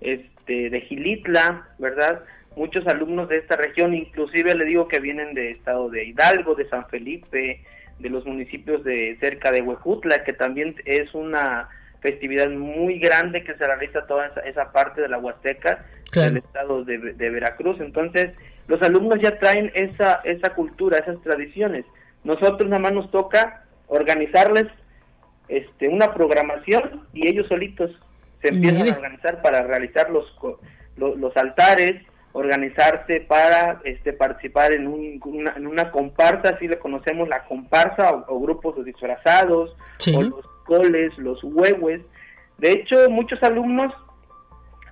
[SPEAKER 8] este de Gilitla, ¿verdad? Muchos alumnos de esta región, inclusive le digo que vienen de estado de Hidalgo, de San Felipe, de los municipios de cerca de Huejutla, que también es una festividad muy grande que se realiza toda esa, parte de la Huasteca del estado de, Veracruz. Entonces, los alumnos ya traen esa, esa cultura, esas tradiciones. Nosotros nada más nos toca organizarles este, una programación y ellos solitos se empiezan a organizar para realizar los, los altares, organizarse para este, participar en, una, en una comparsa, así le conocemos la comparsa, o, grupos disfrazados, o los coles, los huevos. De hecho, muchos alumnos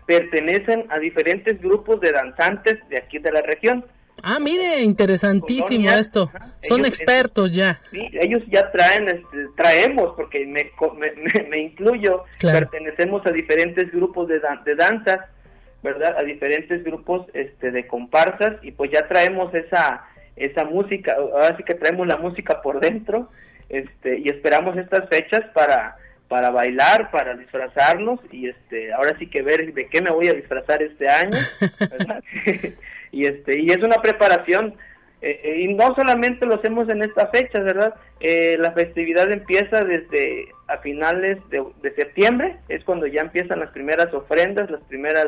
[SPEAKER 8] pertenecen a diferentes grupos de danzantes de aquí de la región.
[SPEAKER 1] Ah, mire, interesantísimo esto. Son expertos ya.
[SPEAKER 8] Sí, ellos ya traen, este, traemos, porque me, *laughs* me, incluyo, pertenecemos a diferentes grupos de, de danzas ¿verdad? A diferentes grupos este, de comparsas y pues ya traemos esa, esa música, ahora sí que traemos la música por dentro este, y esperamos estas fechas para, para bailar, para disfrazarnos y este, ahora sí que ver de qué me voy a disfrazar este año, *laughs* *laughs* y este, y es una preparación eh, eh, y no solamente lo hacemos en esta fecha, ¿verdad? Eh, la festividad empieza desde a finales de, de, septiembre, es cuando ya empiezan las primeras ofrendas, las primeras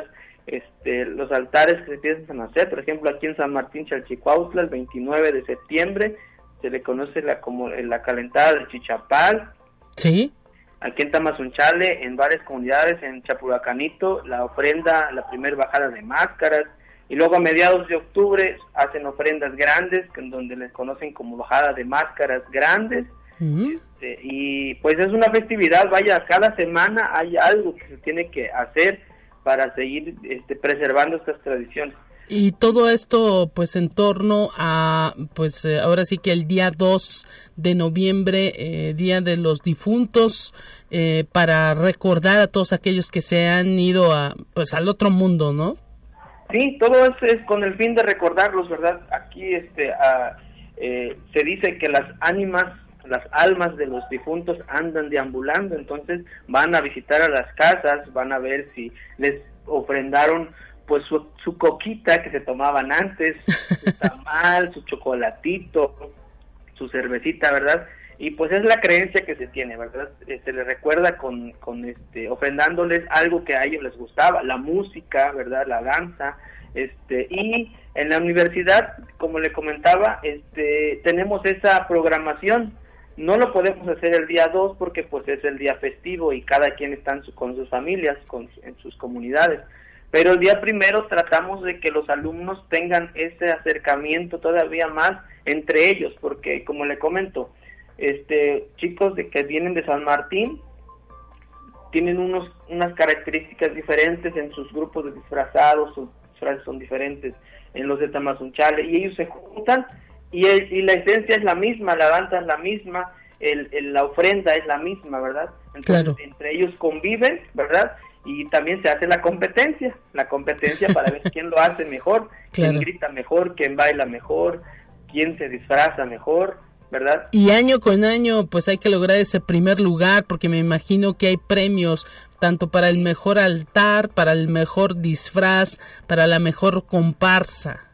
[SPEAKER 8] este, los altares que se empiezan a hacer, por ejemplo, aquí en San Martín Chalchicuautla, el 29 de septiembre, se le conoce la, como la calentada del Chichapal.
[SPEAKER 1] Sí.
[SPEAKER 8] Aquí en Tamazunchale, en varias comunidades, en Chapulacanito, la ofrenda, la primera bajada de máscaras, y luego a mediados de octubre hacen ofrendas grandes, en donde les conocen como bajada de máscaras grandes. Este, y pues es una festividad, vaya, cada semana hay algo que se tiene que hacer para seguir este, preservando estas tradiciones.
[SPEAKER 1] Y todo esto pues en torno a pues eh, ahora sí que el día 2 de noviembre, eh, Día de los Difuntos, eh, para recordar a todos aquellos que se han ido a pues al otro mundo, ¿no?
[SPEAKER 8] Sí, todo es con el fin de recordarlos, ¿verdad? Aquí este se dice que las ánimas las almas de los difuntos andan deambulando, entonces van a visitar a las casas, van a ver si les ofrendaron pues su, coquita que se tomaban antes, *laughs* su tamal, su chocolatito, su cervecita, ¿verdad? Y pues es la creencia que se tiene, ¿verdad? Eh, se les recuerda con, con este, ofrendándoles algo que a ellos les gustaba, la música, ¿verdad? La danza, este, y en la universidad, como le comentaba, este, tenemos esa programación no lo podemos hacer el día 2 porque pues es el día festivo y cada quien está con sus familias, con, en sus comunidades. Pero el día primero tratamos de que los alumnos tengan ese acercamiento todavía más entre ellos, porque como le comento, este chicos de que vienen de San Martín tienen unos unas características diferentes en sus grupos de disfrazados, sus disfraces son diferentes en los de Tamazunchale y ellos se juntan y, y la esencia es la misma, la danza es la misma, el, la ofrenda es la misma, ¿verdad? Entonces, entre ellos conviven, ¿verdad? Y también se hace la competencia, la competencia para ver *laughs* quién lo hace mejor, quién grita mejor, quién baila mejor, quién se disfraza mejor, ¿verdad?
[SPEAKER 1] Y año con año, pues hay que lograr ese primer lugar, porque me imagino que hay premios tanto para el mejor altar, para el mejor disfraz, para la mejor comparsa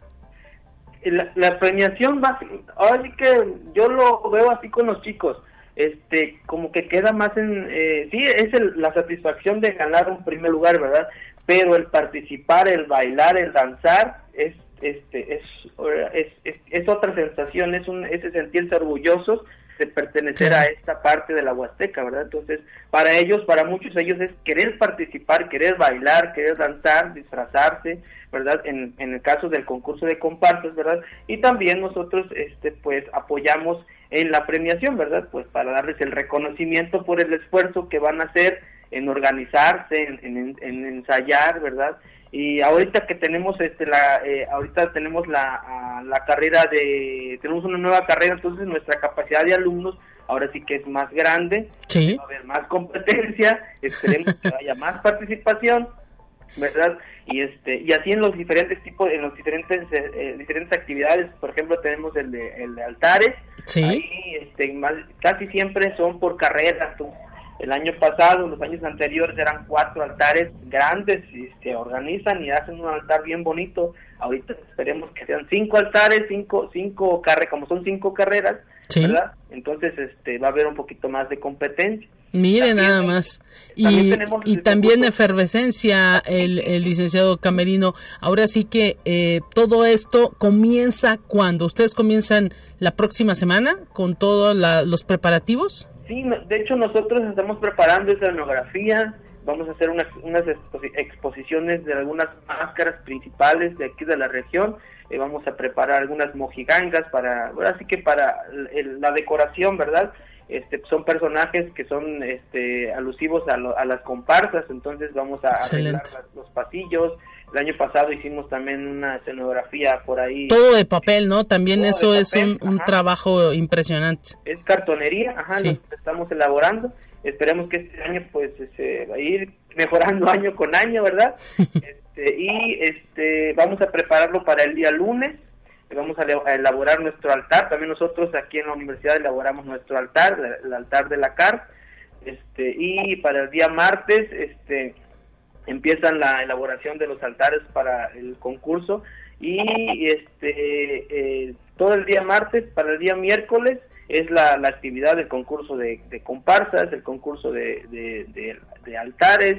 [SPEAKER 8] la, premiación va, ahora sí que yo lo veo así con los chicos, este, como que queda más en, eh, sí, es la satisfacción de ganar un primer lugar, ¿verdad? Pero el participar, el bailar, el danzar, es, este, es, es, es, otra sensación, es un, ese sentirse orgullosos de pertenecer a esta parte de la Huasteca, ¿verdad? Entonces, para ellos, para muchos de ellos es querer participar, querer bailar, querer danzar, disfrazarse, ¿verdad? En, en el caso del concurso de comparsas, ¿verdad? Y también nosotros, este, pues, apoyamos en la premiación, ¿verdad? Pues para darles el reconocimiento por el esfuerzo que van a hacer en organizarse, en, en, ensayar, ¿verdad? Y ahorita que tenemos este la eh, ahorita tenemos la, la carrera de tenemos una nueva carrera, entonces nuestra capacidad de alumnos ahora sí que es más grande,
[SPEAKER 1] Sí.
[SPEAKER 8] va a haber más competencia, esperemos que haya más participación, ¿verdad? Y este y así en los diferentes tipos, en los diferentes eh, eh, diferentes actividades, por ejemplo tenemos el de, el de altares,
[SPEAKER 1] Sí.
[SPEAKER 8] ahí este, más- casi siempre son por carreras. El año pasado, los años anteriores eran cuatro altares grandes y se organizan y hacen un altar bien bonito. Ahorita esperemos que sean cinco altares, cinco, cinco carreras, como son cinco carreras,
[SPEAKER 1] Sí.
[SPEAKER 8] ¿verdad? Entonces este, va a haber un poquito más de competencia.
[SPEAKER 1] Mire
[SPEAKER 8] También-
[SPEAKER 1] nada más. Y, y también
[SPEAKER 8] concurso-
[SPEAKER 1] efervescencia, el, el licenciado Camerino. Ahora sí que eh, todo esto comienza cuando ustedes comienzan la próxima semana con todos los preparativos.
[SPEAKER 8] Sí, de hecho nosotros estamos preparando esa escenografía, vamos a hacer unas, unas exposi- exposiciones de algunas máscaras principales de aquí de la región, eh, vamos a preparar algunas mojigangas para, ahora sí que para el- la decoración, ¿verdad? Este, son personajes que son este, alusivos a, lo- a las comparsas, entonces vamos a arreglar
[SPEAKER 1] Excelente.
[SPEAKER 8] las- los pasillos. El año pasado hicimos también una escenografía por ahí.
[SPEAKER 1] Todo de papel, ¿no? También
[SPEAKER 8] Todo
[SPEAKER 1] eso es un, trabajo impresionante.
[SPEAKER 8] es cartonería, ajá,
[SPEAKER 1] Sí.
[SPEAKER 8] lo estamos elaborando. Esperemos que este año pues se va a ir mejorando *laughs* año con año, ¿verdad? *laughs* Este, y este vamos a prepararlo para el día lunes. Vamos a, elaborar nuestro altar. También nosotros aquí en la universidad elaboramos nuestro altar, el altar de la CAR. Este, y para el día martes, este empiezan la elaboración de los altares para el concurso y este eh, todo el día martes para el día miércoles es la, la actividad del concurso de, comparsas, el concurso de- de altares,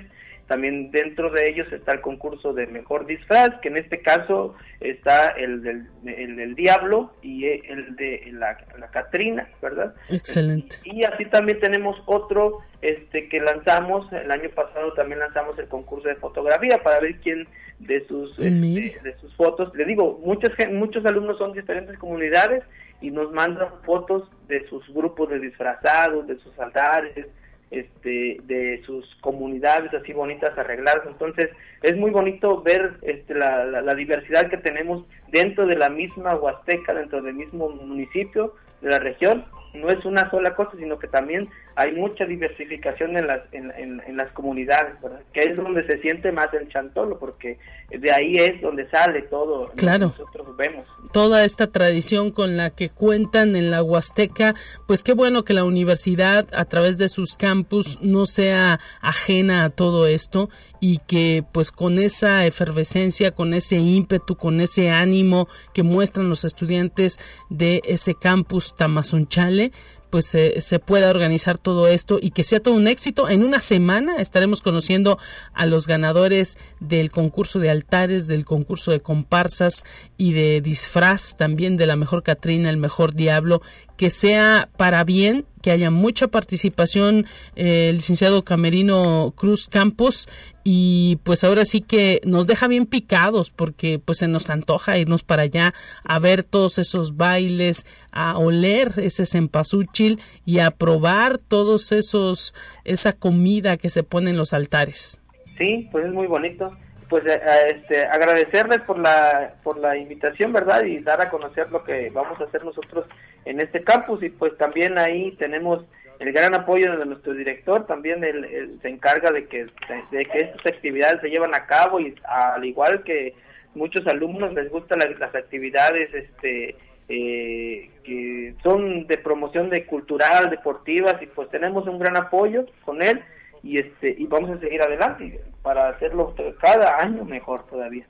[SPEAKER 8] también dentro de ellos está el concurso de mejor disfraz, que en este caso está el del, el del diablo y el de la, la Catrina, ¿verdad?
[SPEAKER 1] Excelente.
[SPEAKER 8] Y así también tenemos otro este que lanzamos, el año pasado también lanzamos el concurso de fotografía para ver quién de sus este, de sus fotos, le digo, muchos muchos alumnos son de diferentes comunidades y nos mandan fotos de sus grupos de disfrazados, de sus altares, este de sus comunidades así bonitas arregladas. Entonces es muy bonito ver este la, la, la diversidad que tenemos dentro de la misma Huasteca dentro del mismo municipio de la región no es una sola cosa sino que también hay mucha diversificación en las en, en- en las comunidades ¿verdad? que es donde se siente más el chantolo porque de ahí es donde sale todo lo que
[SPEAKER 1] Claro.
[SPEAKER 8] nosotros vemos
[SPEAKER 1] toda esta tradición con la que cuentan en la Huasteca, pues qué bueno que la universidad a través de sus campus no sea ajena a todo esto y que pues con esa efervescencia, con ese ímpetu, con ese ánimo que muestran los estudiantes de ese campus Tamazunchale, pues se se pueda organizar todo esto y que sea todo un éxito. En una semana estaremos conociendo a los ganadores del concurso de altares, del concurso de comparsas y de disfraz también de la mejor Catrina, el mejor Diablo, que sea para bien, que haya mucha participación, eh, el licenciado Camerino Cruz Campos y pues ahora sí que nos deja bien picados porque pues se nos antoja irnos para allá a ver todos esos bailes, a oler ese cempasúchil y a probar todos esos esa comida que se pone en los altares.
[SPEAKER 8] Sí, pues es muy bonito. Pues eh, este, agradecerles por la, por la invitación, ¿verdad? Y dar a conocer lo que vamos a hacer nosotros en este campus. Y pues también ahí tenemos el gran apoyo de nuestro director. También él, se encarga de que, de que estas actividades se llevan a cabo y al igual que muchos alumnos les gustan las, las actividades este, eh, que son de promoción de cultural, deportivas y pues tenemos un gran apoyo con él y este y vamos a seguir adelante para hacerlo cada año mejor todavía.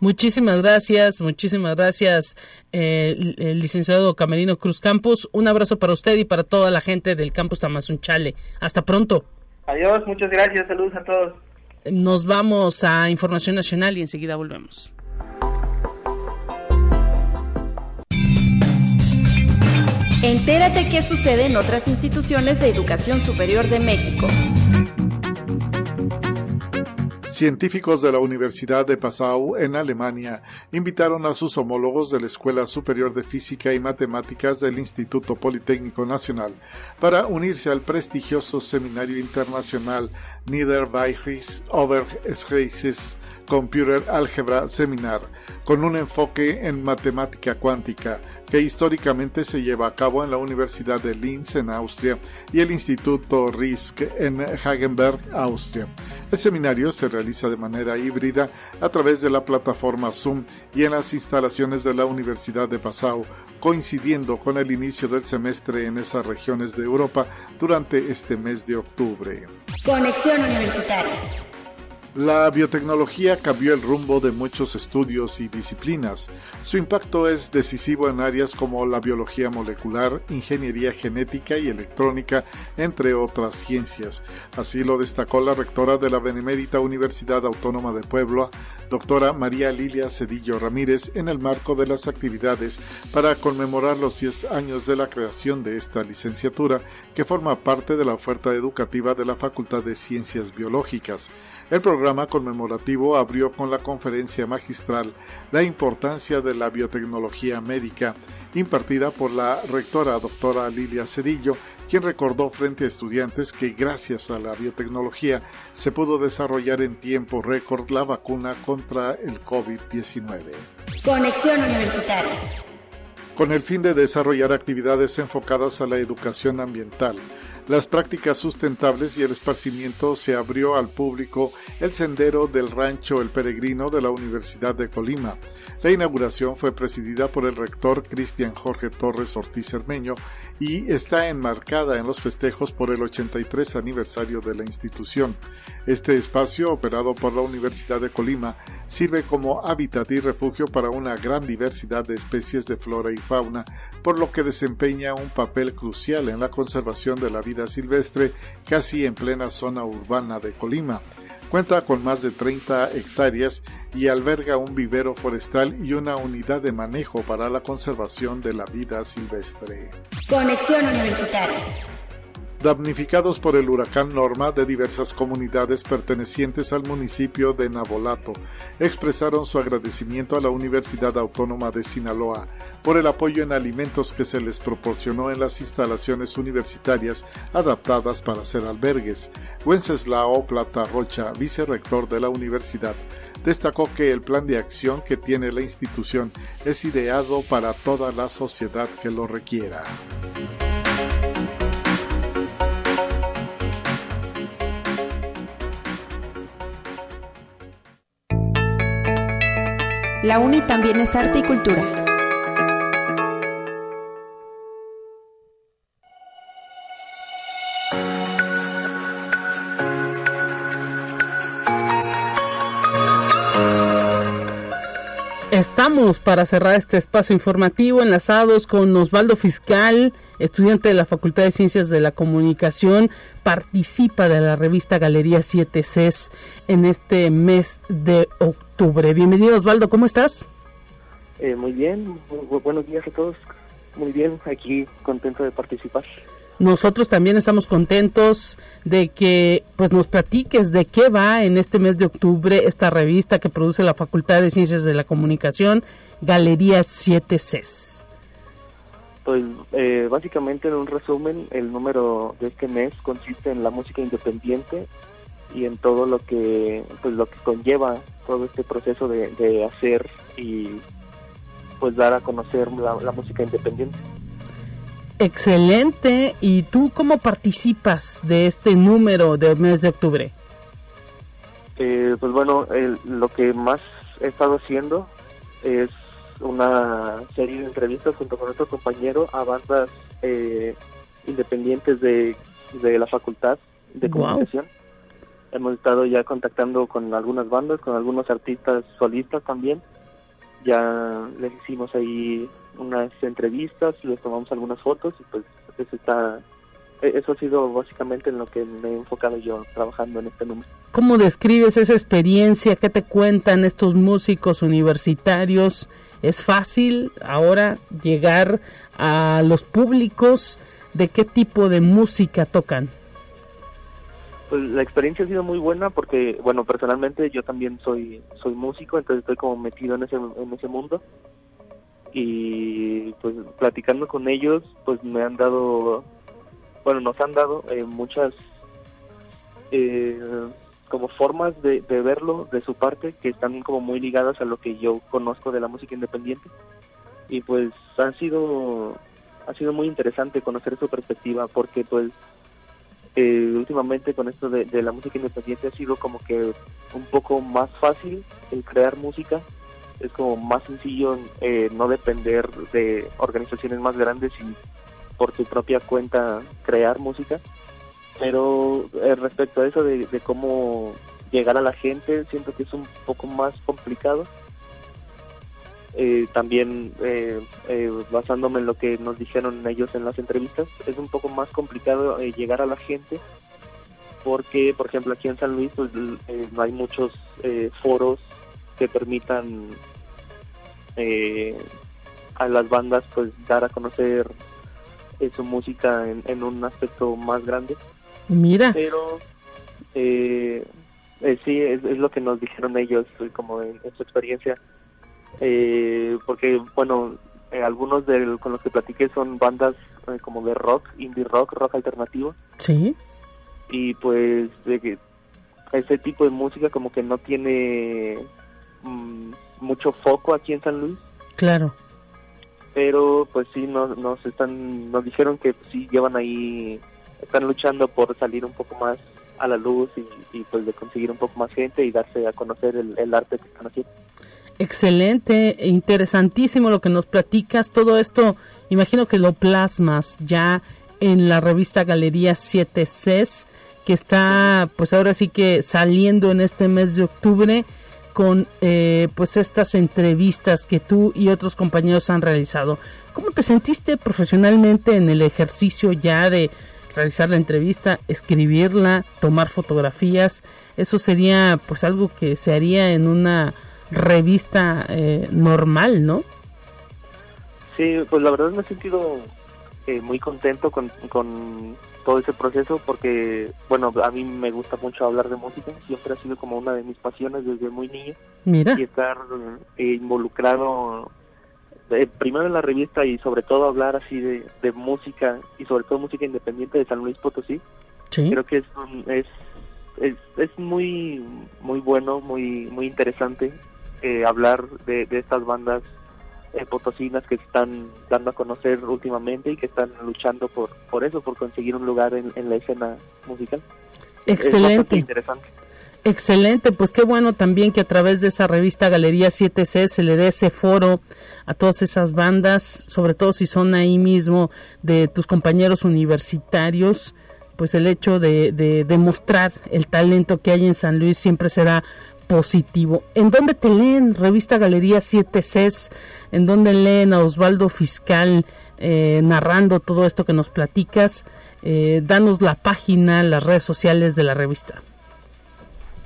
[SPEAKER 1] Muchísimas gracias, muchísimas gracias, eh, el, licenciado Camerino Cruz Campos. Un abrazo para usted y para toda la gente del campus Tamazunchale. Hasta pronto.
[SPEAKER 8] Adiós, muchas gracias, saludos a todos.
[SPEAKER 1] Nos vamos a Información Nacional y enseguida volvemos.
[SPEAKER 9] Entérate qué sucede en otras instituciones de educación superior de México.
[SPEAKER 10] Científicos de la Universidad de Passau, en Alemania, invitaron a sus homólogos de la Escuela Superior de Física y Matemáticas del Instituto Politécnico Nacional para unirse al prestigioso seminario internacional Niederbayerischen Oberschleiches Computer Algebra Seminar, con un enfoque en matemática cuántica, que históricamente se lleva a cabo en la Universidad de Linz en Austria y el Instituto RISC en Hagenberg, Austria. El seminario se realiza de manera híbrida a través de la plataforma Zoom y en las instalaciones de la Universidad de Passau, coincidiendo con el inicio del semestre en esas regiones de Europa durante este mes de octubre.
[SPEAKER 9] Conexión Universitaria.
[SPEAKER 10] La biotecnología cambió el rumbo de muchos estudios y disciplinas. Su impacto es decisivo en áreas como la biología molecular, ingeniería genética y electrónica, entre otras ciencias. Así lo destacó la rectora de la Benemérita Universidad Autónoma de Puebla, doctora María Lilia Cedillo Ramírez, en el marco de las actividades para conmemorar los 10 años de la creación de esta licenciatura, que forma parte de la oferta educativa de la Facultad de Ciencias Biológicas. El programa conmemorativo abrió con la conferencia magistral La importancia de la biotecnología médica, impartida por la rectora doctora Lilia Cedillo, quien recordó frente a estudiantes que gracias a la biotecnología se pudo desarrollar en tiempo récord la vacuna contra el COVID-19.
[SPEAKER 9] Conexión Universitaria.
[SPEAKER 10] Con el fin de desarrollar actividades enfocadas a la educación ambiental, las prácticas sustentables y el esparcimiento se abrió al público el sendero del rancho El Peregrino de la Universidad de Colima. La inauguración fue presidida por el rector Cristian Jorge Torres Ortiz Hermeño y está enmarcada en los festejos por el 83 aniversario de la institución. Este espacio, operado por la Universidad de Colima, sirve como hábitat y refugio para una gran diversidad de especies de flora y fauna, por lo que desempeña un papel crucial en la conservación de la vida silvestre casi en plena zona urbana de Colima. Cuenta con más de 30 hectáreas y alberga un vivero forestal y una unidad de manejo para la conservación de la vida silvestre.
[SPEAKER 9] Conexión Universitaria
[SPEAKER 10] damnificados por el huracán Norma de diversas comunidades pertenecientes al municipio de Nabolato, expresaron su agradecimiento a la Universidad Autónoma de Sinaloa por el apoyo en alimentos que se les proporcionó en las instalaciones universitarias adaptadas para ser albergues. Wenceslao Plata Rocha, vicerrector de la universidad, destacó que el plan de acción que tiene la institución es ideado para toda la sociedad que lo requiera.
[SPEAKER 2] La UNI también es arte y cultura.
[SPEAKER 1] Estamos para cerrar este espacio informativo enlazados con Osvaldo Fiscal, estudiante de la Facultad de Ciencias de la Comunicación, participa de la revista Galería 7 CES en este mes de octubre Bienvenido Osvaldo, ¿cómo estás?
[SPEAKER 11] Eh, muy bien, buenos días a todos. Muy bien, aquí contento de participar.
[SPEAKER 1] Nosotros también estamos contentos de que pues nos platiques de qué va en este mes de octubre esta revista que produce la Facultad de Ciencias de la Comunicación, Galerías 7 CES.
[SPEAKER 11] Pues eh, básicamente en un resumen, el número de este mes consiste en la música independiente y en todo lo que pues lo que conlleva todo este proceso de, hacer y pues dar a conocer la, música independiente.
[SPEAKER 1] Excelente. ¿Y tú cómo participas de este número del mes de octubre?
[SPEAKER 11] Eh, pues bueno, lo que más he estado haciendo es una serie de entrevistas junto con otro compañero a bandas eh, independientes de, la facultad de comunicación hemos estado ya contactando con algunas bandas, con algunos artistas solistas también. Ya les hicimos ahí unas entrevistas, les tomamos algunas fotos y pues eso está e-, eso ha sido básicamente en lo que me he enfocado yo trabajando en este número.
[SPEAKER 1] ¿Cómo describes esa experiencia? ¿Qué te cuentan estos músicos universitarios? ¿Es fácil ahora llegar a los públicos? ¿De qué tipo de música tocan?
[SPEAKER 11] Pues la experiencia ha sido muy buena porque, bueno, personalmente yo también soy soy músico, entonces estoy como metido en ese, en ese mundo. Y pues platicando con ellos, pues me han dado, bueno, nos han dado eh, muchas, eh, como formas de, verlo de su parte que están como muy ligadas a lo que yo conozco de la música independiente y pues ha sido ha sido muy interesante conocer su perspectiva porque pues eh, últimamente con esto de, la música independiente ha sido como que un poco más fácil el crear música. Es como más sencillo eh, no depender de organizaciones más grandes y por tu propia cuenta crear música. Pero eh, respecto a eso de cómo llegar a la gente siento que es un poco más complicado eh, también eh, eh, basándome en lo que nos dijeron ellos en las entrevistas, es un poco más complicado eh, llegar a la gente porque, por ejemplo, aquí en San Luis pues, eh, no hay muchos eh, foros que permitan eh, a las bandas pues dar a conocer su música en, en, un aspecto más grande.
[SPEAKER 1] Mira.
[SPEAKER 11] Pero sí, es, es, lo que nos dijeron ellos, como en, en su experiencia eh, porque bueno eh, algunos de con los que platiqué son bandas eh, como de rock indie rock rock alternativo.
[SPEAKER 1] Sí.
[SPEAKER 11] Y pues de que ese tipo de música como que no tiene mmm, mucho foco aquí en San Luis.
[SPEAKER 1] Claro.
[SPEAKER 11] Pero pues sí nos, nos están nos dijeron que pues, sí llevan ahí están luchando por salir un poco más a la luz y, y pues de conseguir un poco más gente y darse a conocer el, el arte que están haciendo
[SPEAKER 1] Excelente, interesantísimo lo que nos platicas. Todo esto, imagino que lo plasmas ya en la revista Galería 7 CES, que está pues ahora sí que saliendo en este mes de octubre con eh, pues estas entrevistas que tú y otros compañeros han realizado. ¿Cómo te sentiste profesionalmente en el ejercicio ya de realizar la entrevista, escribirla, tomar fotografías? Eso sería pues algo que se haría en una revista eh, normal, ¿no?
[SPEAKER 11] Sí, pues la verdad me he sentido eh, muy contento con, con, todo ese proceso porque, bueno, a mí me gusta mucho hablar de música, siempre ha sido como una de mis pasiones desde muy niño.
[SPEAKER 1] Mira.
[SPEAKER 11] Y estar eh, involucrado eh, primero en la revista y sobre todo hablar así de, de, música y sobre todo música independiente de San Luis Potosí.
[SPEAKER 1] Sí.
[SPEAKER 11] Creo que es, es, es, es muy, muy bueno, muy, muy interesante eh, hablar de, de, estas bandas eh, potosinas que se están dando a conocer últimamente y que están luchando por, por eso, por conseguir un lugar en, en la escena musical.
[SPEAKER 1] Excelente.
[SPEAKER 11] interesante.
[SPEAKER 1] Excelente, pues qué bueno también que a través de esa revista Galería 7C se le dé ese foro a todas esas bandas, sobre todo si son ahí mismo de tus compañeros universitarios, pues el hecho de, de demostrar el talento que hay en San Luis siempre será positivo. ¿En dónde te leen? Revista Galería 7Cs, en dónde leen a Osvaldo Fiscal eh, narrando todo esto que nos platicas. Eh, danos la página, las redes sociales de la revista.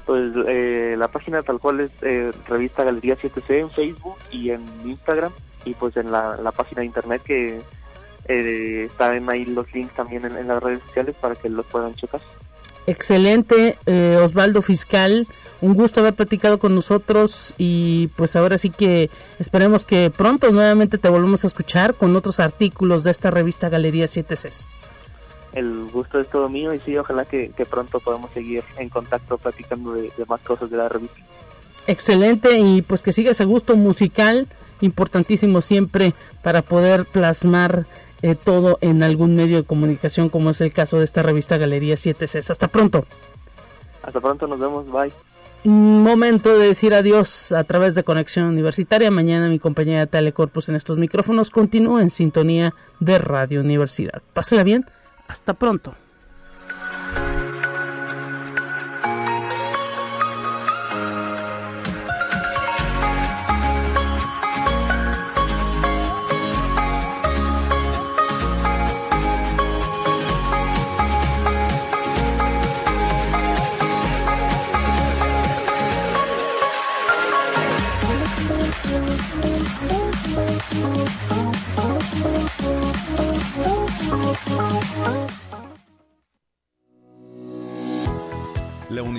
[SPEAKER 11] Pues eh, la página tal cual es eh, Revista Galería 7C en Facebook y en Instagram y pues en la, la página de internet que eh, están ahí los links también en, en, las redes sociales para que los puedan checar.
[SPEAKER 1] Excelente, Osvaldo Fiscal, un gusto haber platicado con nosotros y pues ahora sí que esperemos que pronto nuevamente te volvamos a escuchar con otros artículos de esta revista Galería 7Cs.
[SPEAKER 11] El gusto es todo mío y sí, ojalá que, que pronto podamos seguir en contacto platicando de, de, más cosas de la revista.
[SPEAKER 1] Excelente y pues que siga ese gusto musical, importantísimo siempre para poder plasmar eh, todo en algún medio de comunicación como es el caso de esta revista Galería 7Cs. Hasta pronto.
[SPEAKER 11] Hasta pronto, nos vemos, bye.
[SPEAKER 1] Momento de decir adiós a través de Conexión Universitaria. Mañana mi compañera Telecorpus en estos micrófonos continúa en sintonía de Radio Universidad. Pásela bien, hasta pronto.